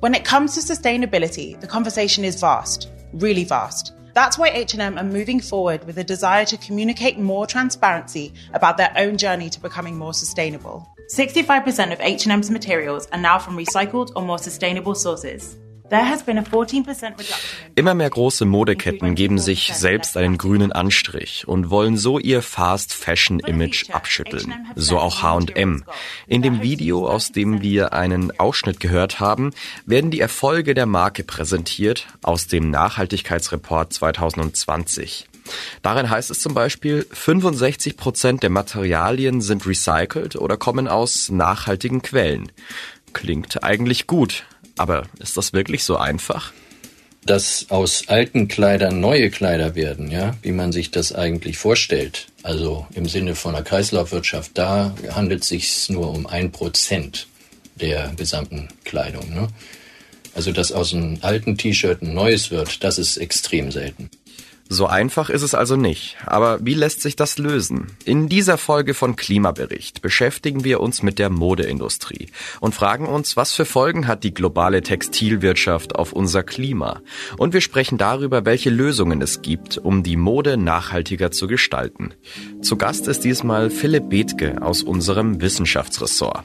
When it comes to sustainability, the conversation is vast, really vast. That's why H&M are moving forward with a desire to communicate more transparency about their own journey to becoming more sustainable. 65% of H&M's materials are now from recycled or more sustainable sources. Immer mehr große Modeketten geben sich selbst einen grünen Anstrich und wollen so ihr Fast Fashion Image abschütteln. So auch H&M. In dem Video, aus dem wir einen Ausschnitt gehört haben, werden die Erfolge der Marke präsentiert aus dem Nachhaltigkeitsreport 2020. Darin heißt es zum Beispiel, 65 Prozent der Materialien sind recycelt oder kommen aus nachhaltigen Quellen. Klingt eigentlich gut, aber ist das wirklich so einfach? Dass aus alten Kleidern neue Kleider werden, ja, wie man sich das eigentlich vorstellt, also im Sinne von einer Kreislaufwirtschaft, da handelt es sich nur um ein Prozent der gesamten Kleidung. Ne? Also dass aus einem alten T-Shirt ein neues wird, das ist extrem selten. So einfach ist es also nicht. Aber wie lässt sich das lösen? In dieser Folge von Klimabericht beschäftigen wir uns mit der Modeindustrie und fragen uns, was für Folgen hat die globale Textilwirtschaft auf unser Klima? Und wir sprechen darüber, welche Lösungen es gibt, um die Mode nachhaltiger zu gestalten. Zu Gast ist diesmal Philipp Bethke aus unserem Wissenschaftsressort.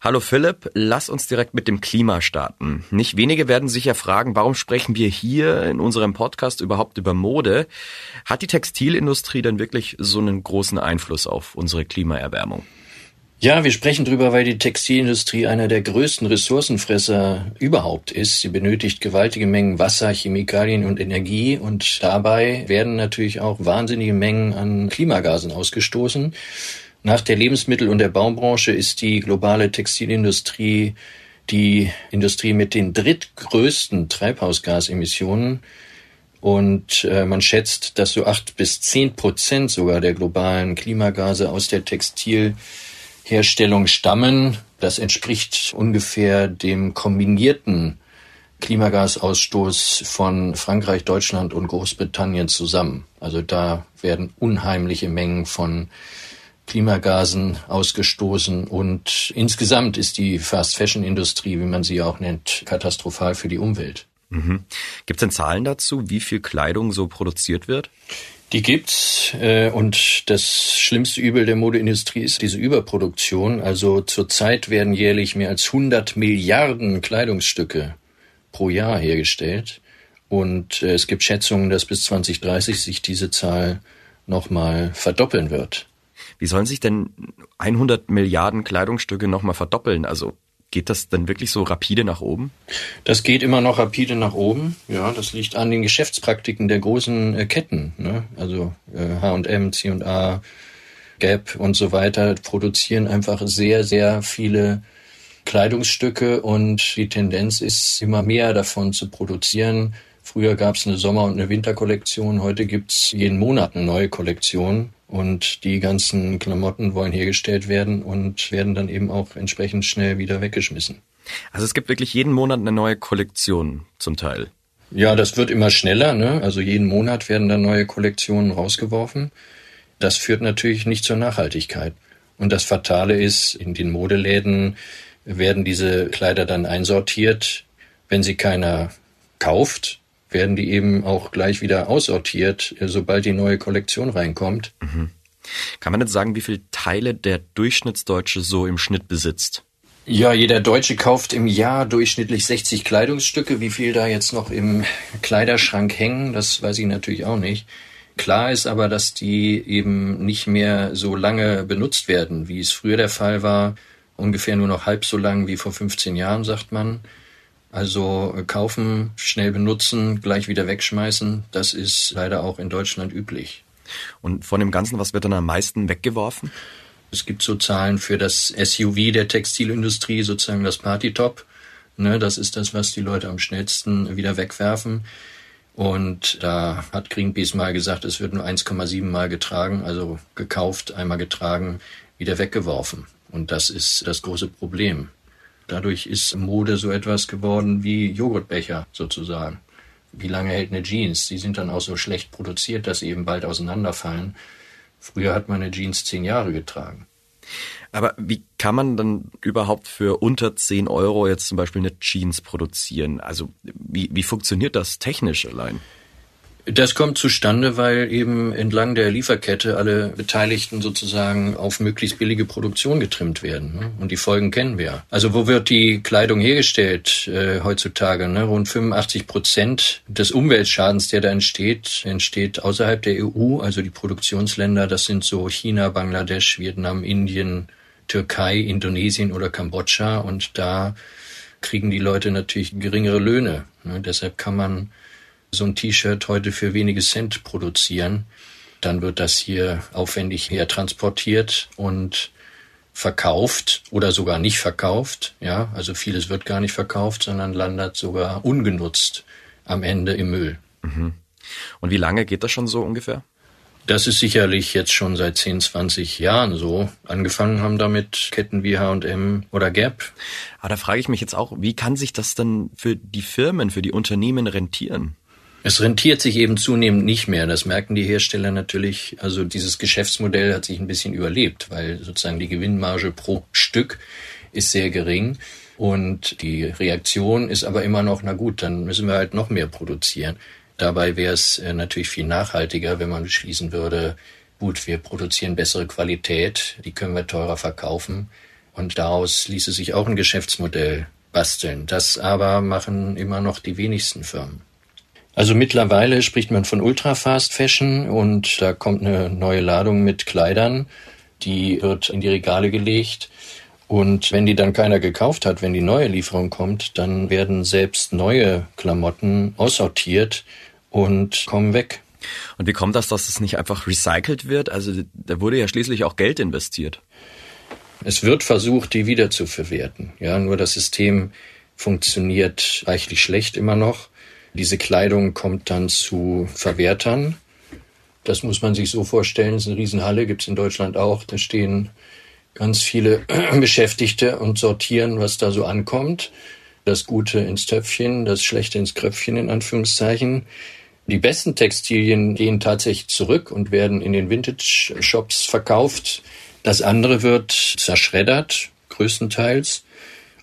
Hallo Philipp, lass uns direkt mit dem Klima starten. Nicht wenige werden sich ja fragen, warum sprechen wir hier in unserem Podcast überhaupt über Mode? Hat die Textilindustrie denn wirklich so einen großen Einfluss auf unsere Klimaerwärmung? Ja, wir sprechen drüber, weil die Textilindustrie einer der größten Ressourcenfresser überhaupt ist. Sie benötigt gewaltige Mengen Wasser, Chemikalien und Energie und dabei werden natürlich auch wahnsinnige Mengen an Klimagasen ausgestoßen. Nach der Lebensmittel- und der Baubranche ist die globale Textilindustrie die Industrie mit den drittgrößten Treibhausgasemissionen. Und äh, man schätzt, dass so acht bis zehn Prozent sogar der globalen Klimagase aus der Textilherstellung stammen. Das entspricht ungefähr dem kombinierten Klimagasausstoß von Frankreich, Deutschland und Großbritannien zusammen. Also da werden unheimliche Mengen von Klimagasen ausgestoßen und insgesamt ist die Fast-Fashion-Industrie, wie man sie auch nennt, katastrophal für die Umwelt. Mhm. Gibt es denn Zahlen dazu, wie viel Kleidung so produziert wird? Die gibt's äh, und das schlimmste Übel der Modeindustrie ist diese Überproduktion. Also zurzeit werden jährlich mehr als 100 Milliarden Kleidungsstücke pro Jahr hergestellt und äh, es gibt Schätzungen, dass bis 2030 sich diese Zahl nochmal verdoppeln wird. Wie sollen sich denn 100 Milliarden Kleidungsstücke nochmal verdoppeln? Also geht das denn wirklich so rapide nach oben? Das geht immer noch rapide nach oben. Ja, das liegt an den Geschäftspraktiken der großen äh, Ketten. Ne? Also H&M, C&A, Gap und so weiter produzieren einfach sehr, sehr viele Kleidungsstücke und die Tendenz ist immer mehr davon zu produzieren. Früher gab es eine Sommer- und eine Winterkollektion, heute gibt es jeden Monat eine neue Kollektion. Und die ganzen Klamotten wollen hergestellt werden und werden dann eben auch entsprechend schnell wieder weggeschmissen. Also es gibt wirklich jeden Monat eine neue Kollektion zum Teil. Ja, das wird immer schneller. Ne? Also jeden Monat werden dann neue Kollektionen rausgeworfen. Das führt natürlich nicht zur Nachhaltigkeit. Und das Fatale ist, in den Modeläden werden diese Kleider dann einsortiert. Wenn sie keiner kauft, werden die eben auch gleich wieder aussortiert, sobald die neue Kollektion reinkommt. Mhm. Kann man jetzt sagen, wie viele Teile der Durchschnittsdeutsche so im Schnitt besitzt? Ja, jeder Deutsche kauft im Jahr durchschnittlich 60 Kleidungsstücke. Wie viel da jetzt noch im Kleiderschrank hängen, das weiß ich natürlich auch nicht. Klar ist aber, dass die eben nicht mehr so lange benutzt werden, wie es früher der Fall war. Ungefähr nur noch halb so lang wie vor 15 Jahren, sagt man. Also kaufen, schnell benutzen, gleich wieder wegschmeißen, das ist leider auch in Deutschland üblich. Und von dem Ganzen, was wird dann am meisten weggeworfen? Es gibt so Zahlen für das SUV der Textilindustrie, sozusagen das Partytop. Ne, das ist das, was die Leute am schnellsten wieder wegwerfen. Und da hat Greenpeace mal gesagt, es wird nur 1,7 Mal getragen, also gekauft, einmal getragen, wieder weggeworfen. Und das ist das große Problem. Dadurch ist Mode so etwas geworden wie Joghurtbecher sozusagen. Wie lange hält eine Jeans? Die sind dann auch so schlecht produziert, dass sie eben bald auseinanderfallen. Früher hat man eine Jeans zehn Jahre getragen. Aber wie kann man dann überhaupt für unter 10 Euro jetzt zum Beispiel eine Jeans produzieren? Also wie, wie funktioniert das technisch allein? Das kommt zustande, weil eben entlang der Lieferkette alle Beteiligten sozusagen auf möglichst billige Produktion getrimmt werden. Ne? Und die Folgen kennen wir. Also wo wird die Kleidung hergestellt äh, heutzutage? Ne? Rund 85 Prozent des Umweltschadens, der da entsteht, entsteht außerhalb der EU. Also die Produktionsländer, das sind so China, Bangladesch, Vietnam, Indien, Türkei, Indonesien oder Kambodscha. Und da kriegen die Leute natürlich geringere Löhne. Ne? Deshalb kann man so ein T-Shirt heute für wenige Cent produzieren, dann wird das hier aufwendig her transportiert und verkauft oder sogar nicht verkauft. Ja, also vieles wird gar nicht verkauft, sondern landet sogar ungenutzt am Ende im Müll. Mhm. Und wie lange geht das schon so ungefähr? Das ist sicherlich jetzt schon seit 10, 20 Jahren so. Angefangen haben damit Ketten wie H&M oder Gap. Aber da frage ich mich jetzt auch, wie kann sich das denn für die Firmen, für die Unternehmen rentieren? Es rentiert sich eben zunehmend nicht mehr. Das merken die Hersteller natürlich. Also dieses Geschäftsmodell hat sich ein bisschen überlebt, weil sozusagen die Gewinnmarge pro Stück ist sehr gering. Und die Reaktion ist aber immer noch, na gut, dann müssen wir halt noch mehr produzieren. Dabei wäre es äh, natürlich viel nachhaltiger, wenn man beschließen würde, gut, wir produzieren bessere Qualität, die können wir teurer verkaufen. Und daraus ließe sich auch ein Geschäftsmodell basteln. Das aber machen immer noch die wenigsten Firmen. Also mittlerweile spricht man von Ultra Fast Fashion und da kommt eine neue Ladung mit Kleidern, die wird in die Regale gelegt. Und wenn die dann keiner gekauft hat, wenn die neue Lieferung kommt, dann werden selbst neue Klamotten aussortiert und kommen weg. Und wie kommt das, dass es nicht einfach recycelt wird? Also da wurde ja schließlich auch Geld investiert. Es wird versucht, die wieder zu verwerten. Ja, nur das System funktioniert reichlich schlecht immer noch. Diese Kleidung kommt dann zu Verwertern. Das muss man sich so vorstellen. Das ist eine Riesenhalle, gibt es in Deutschland auch. Da stehen ganz viele Beschäftigte und sortieren, was da so ankommt. Das Gute ins Töpfchen, das Schlechte ins Kröpfchen in Anführungszeichen. Die besten Textilien gehen tatsächlich zurück und werden in den Vintage-Shops verkauft. Das andere wird zerschreddert, größtenteils,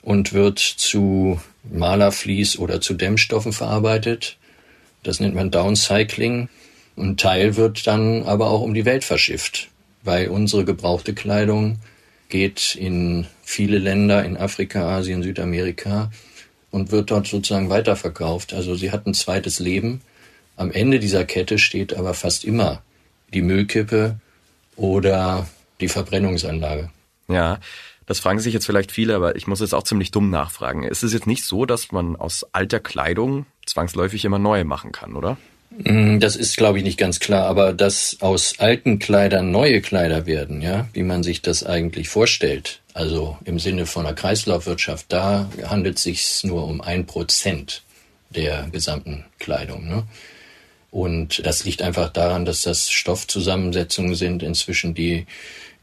und wird zu Malerflies oder zu Dämmstoffen verarbeitet. Das nennt man Downcycling. Ein Teil wird dann aber auch um die Welt verschifft, weil unsere gebrauchte Kleidung geht in viele Länder in Afrika, Asien, Südamerika und wird dort sozusagen weiterverkauft. Also sie hat ein zweites Leben. Am Ende dieser Kette steht aber fast immer die Müllkippe oder die Verbrennungsanlage. Ja, das fragen sich jetzt vielleicht viele, aber ich muss jetzt auch ziemlich dumm nachfragen. Es ist jetzt nicht so, dass man aus alter Kleidung zwangsläufig immer neue machen kann, oder? Mm, das ist, glaube ich, nicht ganz klar, aber dass aus alten Kleidern neue Kleider werden, ja, wie man sich das eigentlich vorstellt, also im Sinne von einer Kreislaufwirtschaft, da handelt es sich nur um ein Prozent der gesamten Kleidung. Ne? Und das liegt einfach daran, dass das Stoffzusammensetzungen sind inzwischen, die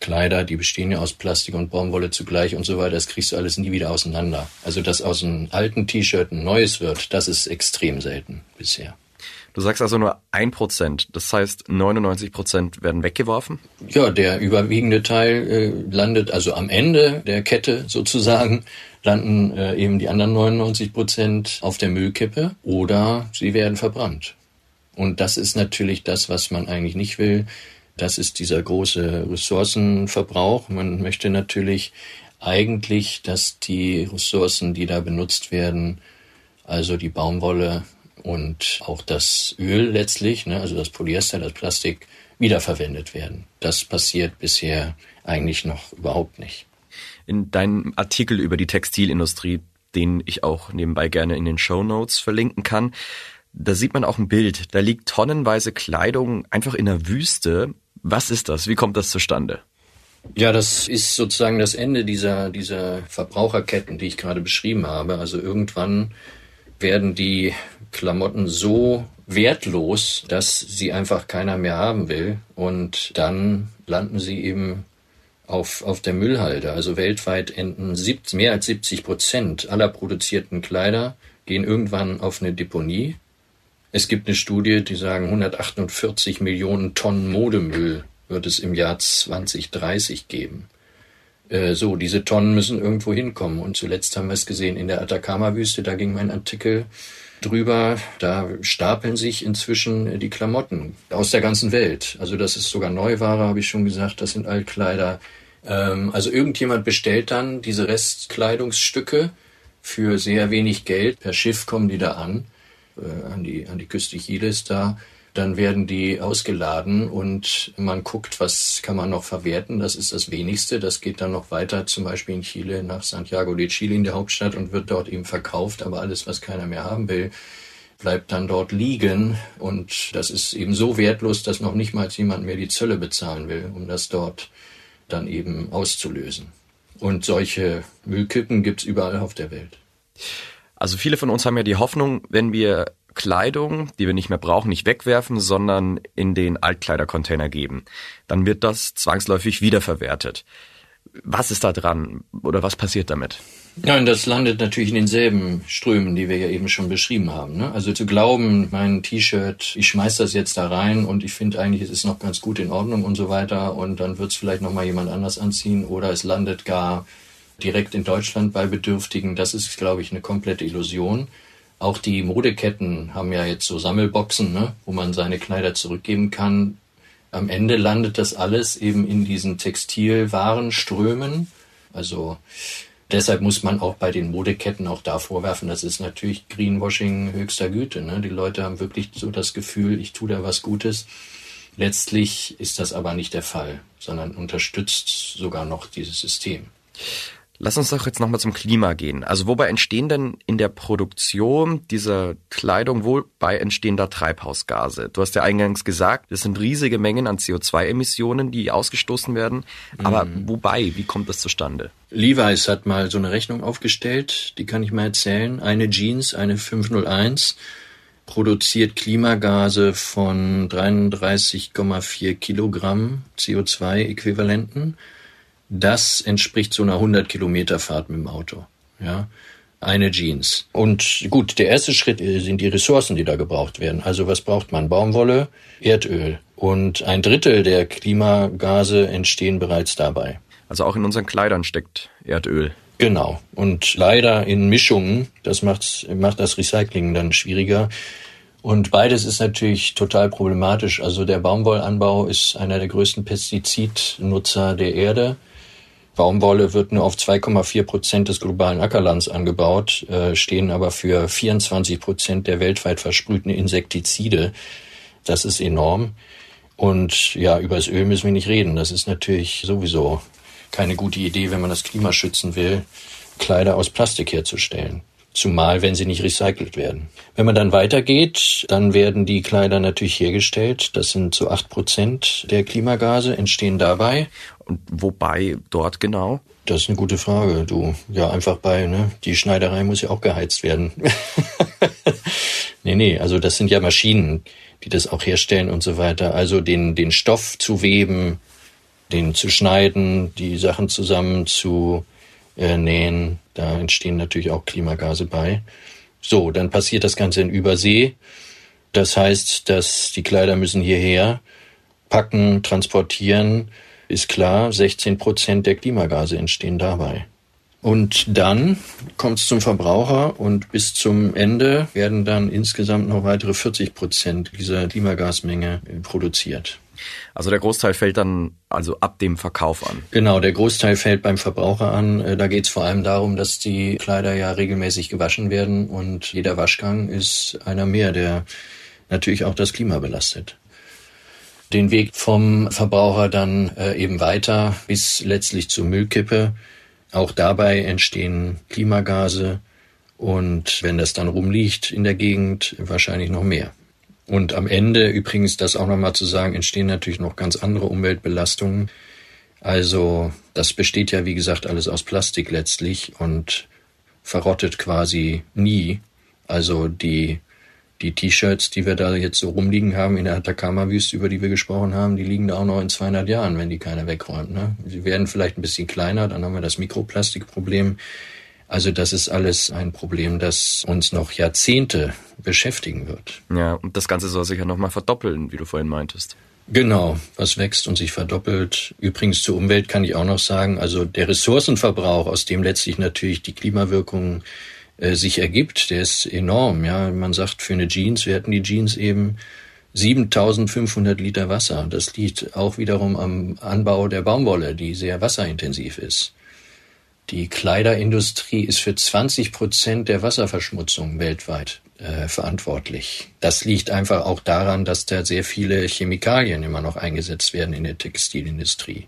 Kleider, die bestehen ja aus Plastik und Baumwolle zugleich und so weiter, das kriegst du alles nie wieder auseinander. Also, dass aus einem alten T-Shirt ein neues wird, das ist extrem selten bisher. Du sagst also nur ein Prozent. Das heißt, 99 Prozent werden weggeworfen? Ja, der überwiegende Teil äh, landet also am Ende der Kette sozusagen, landen äh, eben die anderen 99 Prozent auf der Müllkippe oder sie werden verbrannt. Und das ist natürlich das, was man eigentlich nicht will. Das ist dieser große Ressourcenverbrauch. Man möchte natürlich eigentlich, dass die Ressourcen, die da benutzt werden, also die Baumwolle, und auch das Öl letztlich, ne, also das Polyester, das Plastik, wiederverwendet werden. Das passiert bisher eigentlich noch überhaupt nicht. In deinem Artikel über die Textilindustrie, den ich auch nebenbei gerne in den Show Notes verlinken kann, da sieht man auch ein Bild. Da liegt tonnenweise Kleidung einfach in der Wüste. Was ist das? Wie kommt das zustande? Ja, das ist sozusagen das Ende dieser, dieser Verbraucherketten, die ich gerade beschrieben habe. Also irgendwann werden die Klamotten so wertlos, dass sie einfach keiner mehr haben will. Und dann landen sie eben auf, auf der Müllhalde. Also weltweit enden sieb, mehr als 70 Prozent aller produzierten Kleider gehen irgendwann auf eine Deponie. Es gibt eine Studie, die sagen, 148 Millionen Tonnen Modemüll wird es im Jahr 2030 geben. Äh, so, diese Tonnen müssen irgendwo hinkommen. Und zuletzt haben wir es gesehen in der Atacama-Wüste, da ging mein Artikel drüber. Da stapeln sich inzwischen die Klamotten aus der ganzen Welt. Also das ist sogar Neuware, habe ich schon gesagt, das sind Altkleider. Ähm, also irgendjemand bestellt dann diese Restkleidungsstücke für sehr wenig Geld. Per Schiff kommen die da an, äh, an, die, an die Küste Chiles da. Dann werden die ausgeladen und man guckt, was kann man noch verwerten. Das ist das Wenigste. Das geht dann noch weiter, zum Beispiel in Chile nach Santiago de Chile in der Hauptstadt und wird dort eben verkauft. Aber alles, was keiner mehr haben will, bleibt dann dort liegen. Und das ist eben so wertlos, dass noch nicht mal jemand mehr die Zölle bezahlen will, um das dort dann eben auszulösen. Und solche Müllkippen gibt's überall auf der Welt. Also viele von uns haben ja die Hoffnung, wenn wir Kleidung, die wir nicht mehr brauchen, nicht wegwerfen, sondern in den Altkleidercontainer geben. Dann wird das zwangsläufig wiederverwertet. Was ist da dran oder was passiert damit? Und das landet natürlich in denselben Strömen, die wir ja eben schon beschrieben haben. Ne? Also zu glauben, mein T-Shirt, ich schmeiß das jetzt da rein und ich finde eigentlich, es ist noch ganz gut in Ordnung und so weiter und dann wird es vielleicht noch mal jemand anders anziehen oder es landet gar direkt in Deutschland bei Bedürftigen. Das ist, glaube ich, eine komplette Illusion. Auch die Modeketten haben ja jetzt so Sammelboxen, ne, wo man seine Kleider zurückgeben kann. Am Ende landet das alles eben in diesen Textilwarenströmen. Also deshalb muss man auch bei den Modeketten auch da vorwerfen, das ist natürlich Greenwashing höchster Güte. Ne? Die Leute haben wirklich so das Gefühl, ich tue da was Gutes. Letztlich ist das aber nicht der Fall, sondern unterstützt sogar noch dieses System. Lass uns doch jetzt nochmal zum Klima gehen. Also wobei entstehen denn in der Produktion dieser Kleidung, wobei entstehen da Treibhausgase? Du hast ja eingangs gesagt, es sind riesige Mengen an CO2-Emissionen, die ausgestoßen werden. Aber mhm. wobei, wie kommt das zustande? Levi's hat mal so eine Rechnung aufgestellt, die kann ich mal erzählen. Eine Jeans, eine 501, produziert Klimagase von 33,4 Kilogramm CO2-Äquivalenten. Das entspricht so einer 100 Kilometer Fahrt mit dem Auto. Ja, eine Jeans. Und gut, der erste Schritt äh, sind die Ressourcen, die da gebraucht werden. Also was braucht man? Baumwolle, Erdöl. Und ein Drittel der Klimagase entstehen bereits dabei. Also auch in unseren Kleidern steckt Erdöl. Genau. Und leider in Mischungen. Das macht, macht das Recycling dann schwieriger. Und beides ist natürlich total problematisch. Also der Baumwollanbau ist einer der größten Pestizidnutzer der Erde. Baumwolle wird nur auf 2,4 Prozent des globalen Ackerlands angebaut, äh, stehen aber für 24 Prozent der weltweit versprühten Insektizide. Das ist enorm. Und ja, über das Öl müssen wir nicht reden. Das ist natürlich sowieso keine gute Idee, wenn man das Klima schützen will, Kleider aus Plastik herzustellen. Zumal, wenn sie nicht recycelt werden. Wenn man dann weitergeht, dann werden die Kleider natürlich hergestellt. Das sind so acht Prozent der Klimagase entstehen dabei. Und wobei dort genau? Das ist eine gute Frage. Du, ja, einfach bei, ne? Die Schneiderei muss ja auch geheizt werden. nee, Nee, also das sind ja Maschinen, die das auch herstellen und so weiter. Also den, den Stoff zu weben, den zu schneiden, die Sachen zusammen zu äh, nähen, da entstehen natürlich auch Klimagase bei. So, dann passiert das Ganze in Übersee. Das heißt, dass die Kleider müssen hierher packen, transportieren. Ist klar, 16 Prozent der Klimagase entstehen dabei. Und dann kommt es zum Verbraucher und bis zum Ende werden dann insgesamt noch weitere 40 Prozent dieser Klimagasmenge produziert. Also der Großteil fällt dann also ab dem Verkauf an. Genau, der Großteil fällt beim Verbraucher an. Äh, da geht es vor allem darum, dass die Kleider ja regelmäßig gewaschen werden und jeder Waschgang ist einer mehr, der natürlich auch das Klima belastet. Den Weg vom Verbraucher dann äh, eben weiter bis letztlich zur Müllkippe. Auch dabei entstehen Klimagase und wenn das dann rumliegt in der Gegend, wahrscheinlich noch mehr. Und am Ende, übrigens, das auch nochmal zu sagen, entstehen natürlich noch ganz andere Umweltbelastungen. Also das besteht ja, wie gesagt, alles aus Plastik letztlich und verrottet quasi nie. Also die, die T-Shirts, die wir da jetzt so rumliegen haben in der Atacama-Wüste, über die wir gesprochen haben, die liegen da auch noch in 200 Jahren, wenn die keiner wegräumt. Ne? Sie werden vielleicht ein bisschen kleiner, dann haben wir das Mikroplastikproblem. Also das ist alles ein Problem, das uns noch Jahrzehnte beschäftigen wird. Ja, und das Ganze soll sich ja nochmal verdoppeln, wie du vorhin meintest. Genau, was wächst und sich verdoppelt. Übrigens zur Umwelt kann ich auch noch sagen, also der Ressourcenverbrauch, aus dem letztlich natürlich die Klimawirkung äh, sich ergibt, der ist enorm. Ja, man sagt für eine Jeans, wir hatten die Jeans eben 7500 Liter Wasser. Das liegt auch wiederum am Anbau der Baumwolle, die sehr wasserintensiv ist. Die Kleiderindustrie ist für 20 Prozent der Wasserverschmutzung weltweit äh, verantwortlich. Das liegt einfach auch daran, dass da sehr viele Chemikalien immer noch eingesetzt werden in der Textilindustrie.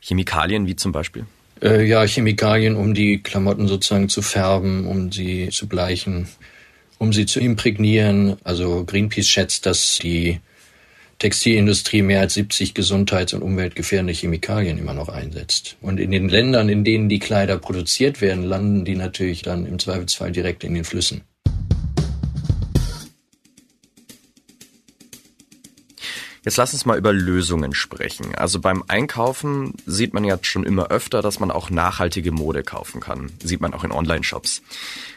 Chemikalien wie zum Beispiel? Äh, ja, Chemikalien, um die Klamotten sozusagen zu färben, um sie zu bleichen, um sie zu imprägnieren. Also Greenpeace schätzt, dass die Textilindustrie mehr als 70 gesundheits- und umweltgefährdende Chemikalien immer noch einsetzt. Und in den Ländern, in denen die Kleider produziert werden, landen die natürlich dann im Zweifelsfall direkt in den Flüssen. Jetzt lass uns mal über Lösungen sprechen. Also beim Einkaufen sieht man ja schon immer öfter, dass man auch nachhaltige Mode kaufen kann. Sieht man auch in Online-Shops.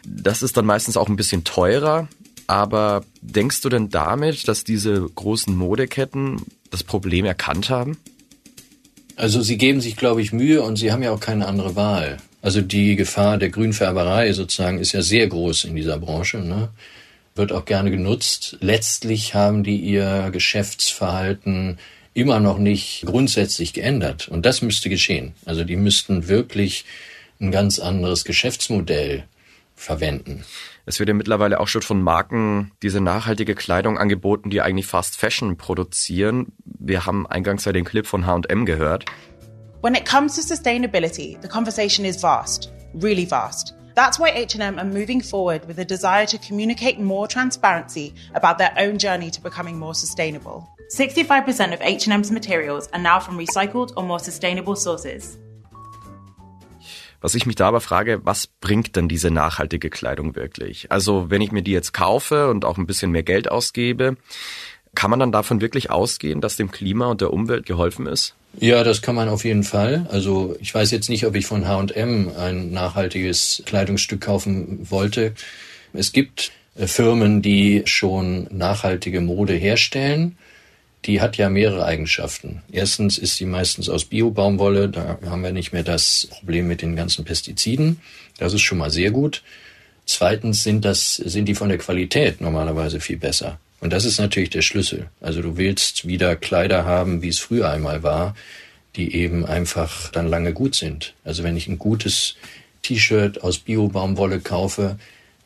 Das ist dann meistens auch ein bisschen teurer, aber denkst du denn damit, dass diese großen Modeketten das Problem erkannt haben? Also sie geben sich, glaube ich, Mühe und sie haben ja auch keine andere Wahl. Also die Gefahr der Grünfärberei sozusagen ist ja sehr groß in dieser Branche. Ne? Wird auch gerne genutzt. Letztlich haben die ihr Geschäftsverhalten immer noch nicht grundsätzlich geändert. Und das müsste geschehen. Also die müssten wirklich ein ganz anderes Geschäftsmodell verwenden. Es wird ja mittlerweile auch schon von Marken diese nachhaltige Kleidung angeboten, die eigentlich Fast Fashion produzieren. Wir haben eingangs ja den Clip von H&M gehört. When it comes to sustainability, the conversation is vast, really vast. That's why H&M are moving forward with a desire to communicate more transparency about their own journey to becoming more sustainable. 65% of H&M's materials are now from recycled or more sustainable sources. Was ich mich da aber frage, was bringt denn diese nachhaltige Kleidung wirklich? Also wenn ich mir die jetzt kaufe und auch ein bisschen mehr Geld ausgebe, kann man dann davon wirklich ausgehen, dass dem Klima und der Umwelt geholfen ist? Ja, das kann man auf jeden Fall. Also ich weiß jetzt nicht, ob ich von H&M ein nachhaltiges Kleidungsstück kaufen wollte. Es gibt äh, Firmen, die schon nachhaltige Mode herstellen die hat ja mehrere Eigenschaften. Erstens ist sie meistens aus Biobaumwolle, da haben wir nicht mehr das Problem mit den ganzen Pestiziden. Das ist schon mal sehr gut. Zweitens sind das, sind die von der Qualität normalerweise viel besser. Und das ist natürlich der Schlüssel. Also du willst wieder Kleider haben, wie es früher einmal war, die eben einfach dann lange gut sind. Also wenn ich ein gutes T-Shirt aus Biobaumwolle kaufe,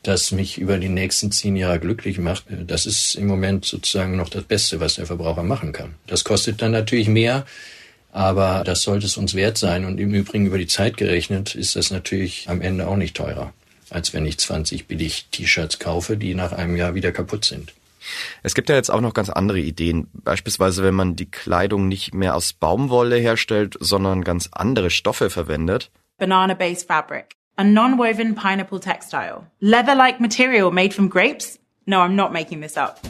das mich über die nächsten zehn Jahre glücklich macht, das ist im Moment sozusagen noch das Beste, was der Verbraucher machen kann. Das kostet dann natürlich mehr, aber das sollte es uns wert sein. Und im Übrigen über die Zeit gerechnet ist das natürlich am Ende auch nicht teurer, als wenn ich 20 billig T-Shirts kaufe, die nach einem Jahr wieder kaputt sind. Es gibt ja jetzt auch noch ganz andere Ideen. Beispielsweise, wenn man die Kleidung nicht mehr aus Baumwolle herstellt, sondern ganz andere Stoffe verwendet. Banana-based fabric a non-woven pineapple textile, leather-like material made from grapes, No, I'm not making this up.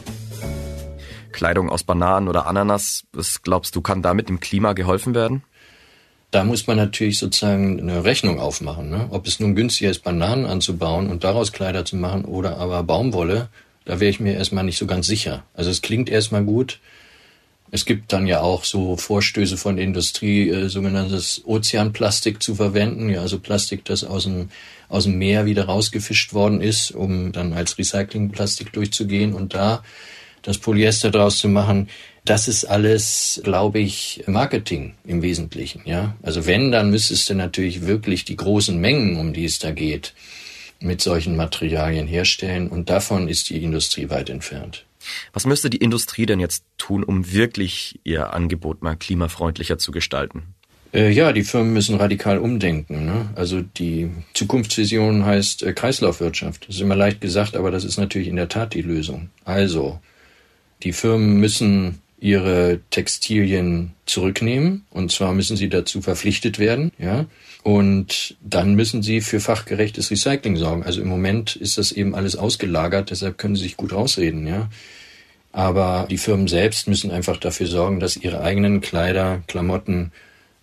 Kleidung aus Bananen oder Ananas, was glaubst du, kann damit dem Klima geholfen werden? Da muss man natürlich sozusagen eine Rechnung aufmachen. Ne? Ob es nun günstiger ist, Bananen anzubauen und daraus Kleider zu machen oder aber Baumwolle, da wäre ich mir erstmal nicht so ganz sicher. Also es klingt erstmal gut. Es gibt dann ja auch so Vorstöße von Industrie, äh, sogenanntes Ozeanplastik zu verwenden, ja, also Plastik, das aus dem, aus dem Meer wieder rausgefischt worden ist, um dann als Recyclingplastik durchzugehen und da das Polyester draus zu machen. Das ist alles, glaube ich, Marketing im Wesentlichen, ja. Also wenn, dann müsstest du natürlich wirklich die großen Mengen, um die es da geht, mit solchen Materialien herstellen und davon ist die Industrie weit entfernt. Was müsste die Industrie denn jetzt tun, um wirklich ihr Angebot mal klimafreundlicher zu gestalten? Äh, ja, die Firmen müssen radikal umdenken. Ne? Also die Zukunftsvision heißt äh, Kreislaufwirtschaft. Das ist immer leicht gesagt, aber das ist natürlich in der Tat die Lösung. Also, die Firmen müssen ihre Textilien zurücknehmen und zwar müssen sie dazu verpflichtet werden, ja. Und dann müssen sie für fachgerechtes Recycling sorgen. Also im Moment ist das eben alles ausgelagert, deshalb können sie sich gut rausreden, ja. Aber die Firmen selbst müssen einfach dafür sorgen, dass ihre eigenen Kleider, Klamotten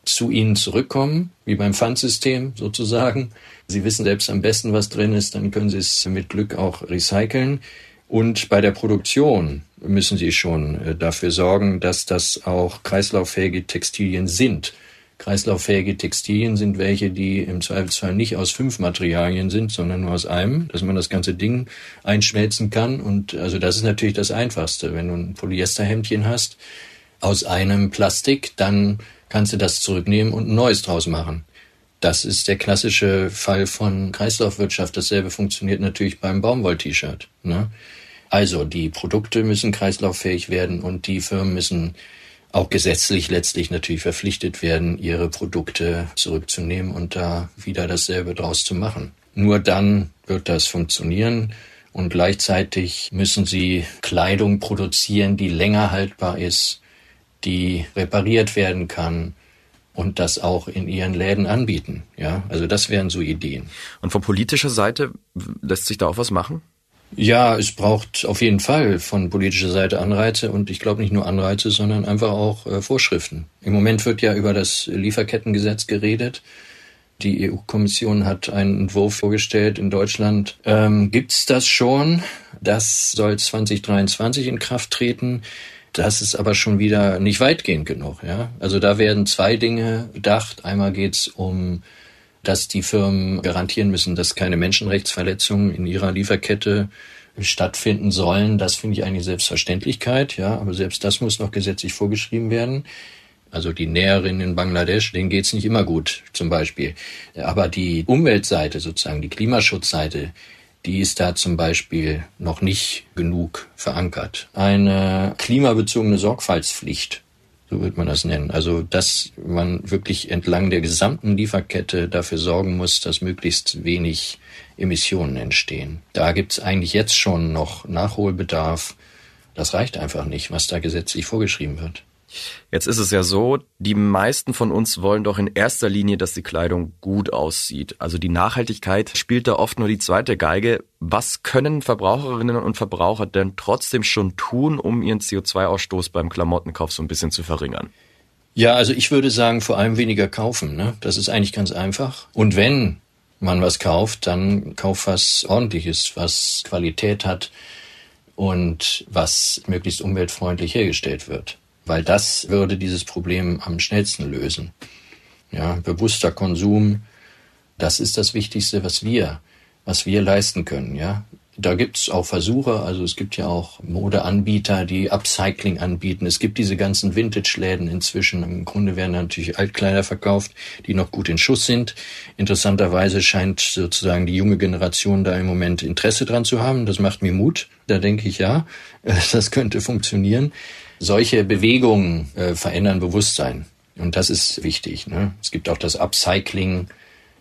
zu ihnen zurückkommen, wie beim Pfandsystem sozusagen. Sie wissen selbst am besten, was drin ist, dann können sie es mit Glück auch recyceln. Und bei der Produktion müssen sie schon äh, dafür sorgen, dass das auch kreislauffähige Textilien sind. Kreislauffähige Textilien sind welche, die im Zweifelsfall nicht aus fünf Materialien sind, sondern nur aus einem, dass man das ganze Ding einschmelzen kann. Und also das ist natürlich das Einfachste. Wenn du ein Polyesterhemdchen hast aus einem Plastik, dann kannst du das zurücknehmen und ein neues draus machen. Das ist der klassische Fall von Kreislaufwirtschaft. Dasselbe funktioniert natürlich beim Baumwoll-T-Shirt. Ne? Also die Produkte müssen kreislauffähig werden und die Firmen müssen auch gesetzlich letztlich natürlich verpflichtet werden, ihre Produkte zurückzunehmen und da wieder dasselbe draus zu machen. Nur dann wird das funktionieren und gleichzeitig müssen sie Kleidung produzieren, die länger haltbar ist, die repariert werden kann und das auch in ihren Läden anbieten. Ja, also das wären so Ideen. Und von politischer Seite lässt sich da auch was machen? Ja, es braucht auf jeden Fall von politischer Seite Anreize und ich glaube nicht nur Anreize, sondern einfach auch äh, Vorschriften. Im Moment wird ja über das Lieferkettengesetz geredet. Die EU-Kommission hat einen Entwurf vorgestellt. In Deutschland ähm, gibt's das schon. Das soll 2023 in Kraft treten. Das ist aber schon wieder nicht weitgehend genug. Ja? Also da werden zwei Dinge bedacht. Einmal geht's um dass die Firmen garantieren müssen, dass keine Menschenrechtsverletzungen in ihrer Lieferkette stattfinden sollen. Das finde ich eigentlich Selbstverständlichkeit, ja, aber selbst das muss noch gesetzlich vorgeschrieben werden. Also die Näherinnen in Bangladesch, denen geht's nicht immer gut, zum Beispiel. Aber die Umweltseite sozusagen, die Klimaschutzseite, die ist da zum Beispiel noch nicht genug verankert. Eine klimabezogene Sorgfaltspflicht so wird man das nennen. Also, dass man wirklich entlang der gesamten Lieferkette dafür sorgen muss, dass möglichst wenig Emissionen entstehen. Da gibt es eigentlich jetzt schon noch Nachholbedarf. Das reicht einfach nicht, was da gesetzlich vorgeschrieben wird. Jetzt ist es ja so, die meisten von uns wollen doch in erster Linie, dass die Kleidung gut aussieht. Also die Nachhaltigkeit spielt da oft nur die zweite Geige. Was können Verbraucherinnen und Verbraucher denn trotzdem schon tun, um ihren CO2-Ausstoß beim Klamottenkauf so ein bisschen zu verringern? Ja, also ich würde sagen, vor allem weniger kaufen. Ne? Das ist eigentlich ganz einfach. Und wenn man was kauft, dann kauf was ordentliches, was Qualität hat und was möglichst umweltfreundlich hergestellt wird weil das würde dieses Problem am schnellsten lösen. Ja, bewusster Konsum, das ist das Wichtigste, was wir, was wir leisten können. Ja, da gibt's auch Versuche, also es gibt ja auch Modeanbieter, die Upcycling anbieten. Es gibt diese ganzen Vintage-Läden inzwischen. Im Grunde werden natürlich Altkleider verkauft, die noch gut in Schuss sind. Interessanterweise scheint sozusagen die junge Generation da im Moment Interesse dran zu haben. Das macht mir Mut. Da denke ich, ja, das könnte funktionieren solche Bewegungen äh, verändern Bewusstsein. Und das ist wichtig. Ne? Es gibt auch das Upcycling.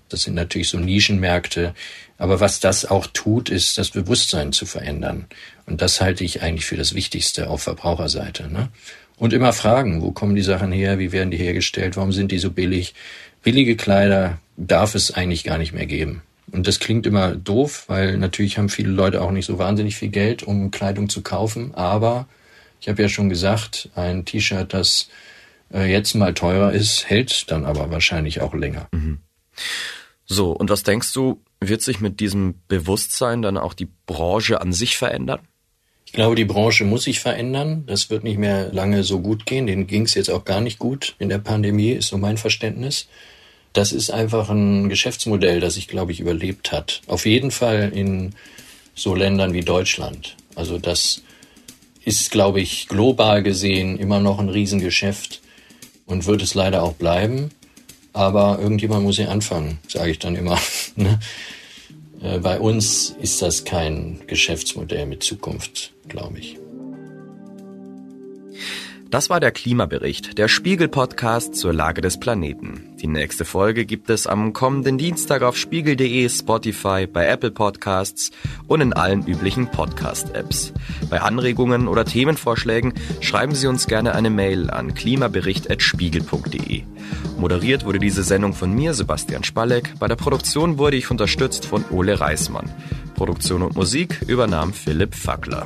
Das sind natürlich so Nischenmärkte. Aber was das auch tut, ist das Bewusstsein zu verändern. Und das halte ich eigentlich für das Wichtigste auf Verbraucherseite. Ne? Und immer fragen, wo kommen die Sachen her, wie werden die hergestellt, warum sind die so billig? Billige Kleider darf es eigentlich gar nicht mehr geben. Und das klingt immer doof, weil natürlich haben viele Leute auch nicht so wahnsinnig viel Geld, um Kleidung zu kaufen. Aber ich habe ja schon gesagt, ein T-Shirt, das äh, jetzt mal teurer ist, hält dann aber wahrscheinlich auch länger. Mhm. So, und was denkst du, wird sich mit diesem Bewusstsein dann auch die Branche an sich verändern? Ich glaube, die Branche muss sich verändern. Das wird nicht mehr lange so gut gehen. Den ging es jetzt auch gar nicht gut in der Pandemie, ist so mein Verständnis. Das ist einfach ein Geschäftsmodell, das sich, glaube ich, überlebt hat. Auf jeden Fall in so Ländern wie Deutschland. Also das ist, glaube ich, global gesehen immer noch ein Riesengeschäft und wird es leider auch bleiben. Aber irgendjemand muss ja anfangen, sage ich dann immer. Ne? Äh, bei uns ist das kein Geschäftsmodell mit Zukunft, glaube ich. Das war der Klimabericht, der Spiegel-Podcast zur Lage des Planeten. Die nächste Folge gibt es am kommenden Dienstag auf spiegel.de, Spotify, bei Apple Podcasts und in allen üblichen Podcast-Apps. Bei Anregungen oder Themenvorschlägen schreiben Sie uns gerne eine Mail an klimabericht.spiegel.de. Moderiert wurde diese Sendung von mir, Sebastian Spalleck. Bei der Produktion wurde ich unterstützt von Ole Reismann. Produktion und Musik übernahm Philipp Fackler.